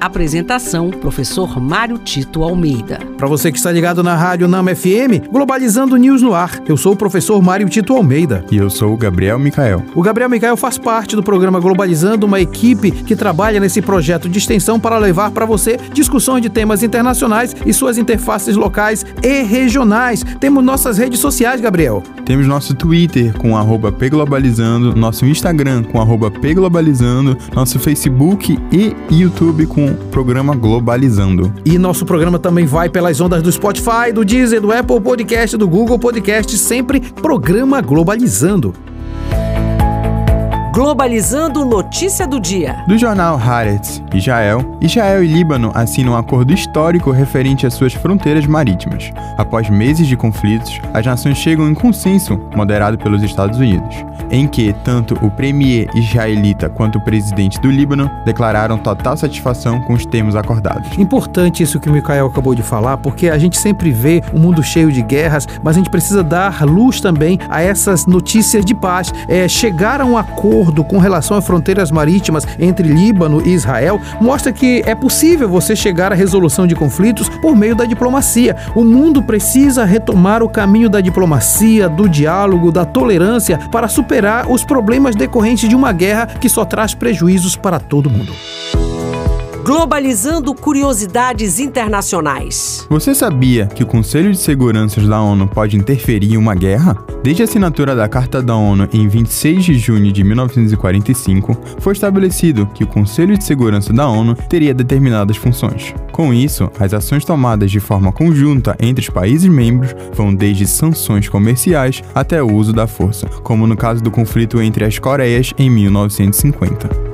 Apresentação: Professor Mário Tito Almeida. Para você que está ligado na Rádio Nama FM, Globalizando News no ar. Eu sou o professor Mário Tito Almeida. E eu sou o Gabriel Micael. O Gabriel Micael faz parte do programa Globalizando, uma equipe que trabalha nesse projeto de extensão para levar para você discussões de temas internacionais e suas interfaces locais e regionais. Temos nossas redes sociais, Gabriel. Temos nosso Twitter com arroba pglobalizando, nosso Instagram com arroba pglobalizando, nosso Facebook e YouTube com programa Globalizando. E nosso programa também vai pelas ondas do Spotify, do Deezer, do Apple Podcast, do Google Podcast, sempre programa Globalizando. Globalizando notícia do dia. Do jornal Haaretz, Israel. Israel e Líbano assinam um acordo histórico referente às suas fronteiras marítimas. Após meses de conflitos, as nações chegam em consenso, moderado pelos Estados Unidos em que tanto o premier israelita quanto o presidente do Líbano declararam total satisfação com os termos acordados. Importante isso que o Mikael acabou de falar, porque a gente sempre vê um mundo cheio de guerras, mas a gente precisa dar luz também a essas notícias de paz. É, chegar a um acordo com relação às fronteiras marítimas entre Líbano e Israel mostra que é possível você chegar à resolução de conflitos por meio da diplomacia. O mundo precisa retomar o caminho da diplomacia, do diálogo, da tolerância para superar os problemas decorrentes de uma guerra que só traz prejuízos para todo mundo. Globalizando curiosidades internacionais. Você sabia que o Conselho de Segurança da ONU pode interferir em uma guerra? Desde a assinatura da Carta da ONU em 26 de junho de 1945, foi estabelecido que o Conselho de Segurança da ONU teria determinadas funções. Com isso, as ações tomadas de forma conjunta entre os países membros vão desde sanções comerciais até o uso da força, como no caso do conflito entre as Coreias em 1950.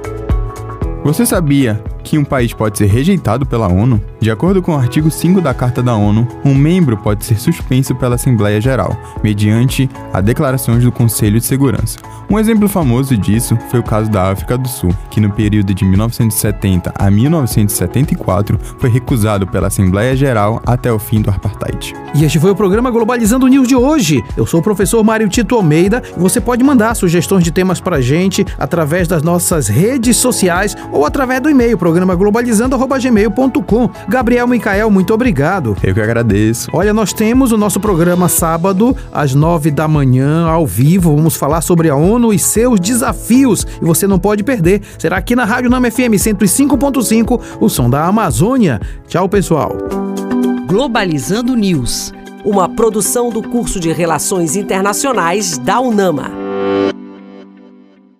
Você sabia que um país pode ser rejeitado pela ONU, de acordo com o artigo 5 da Carta da ONU, um membro pode ser suspenso pela Assembleia Geral, mediante a declarações do Conselho de Segurança. Um exemplo famoso disso foi o caso da África do Sul, que no período de 1970 a 1974 foi recusado pela Assembleia Geral até o fim do apartheid. E este foi o programa Globalizando News de hoje. Eu sou o professor Mário Tito Almeida e você pode mandar sugestões de temas para gente através das nossas redes sociais ou através do e-mail programa globalizando@gmail.com. Gabriel Micael, muito obrigado. Eu que agradeço. Olha, nós temos o nosso programa sábado às nove da manhã ao vivo. Vamos falar sobre a ONU ONU e seus desafios. E você não pode perder. Será aqui na Rádio Nama FM 105.5, o som da Amazônia. Tchau, pessoal. Globalizando News, uma produção do curso de Relações Internacionais da UNAMA.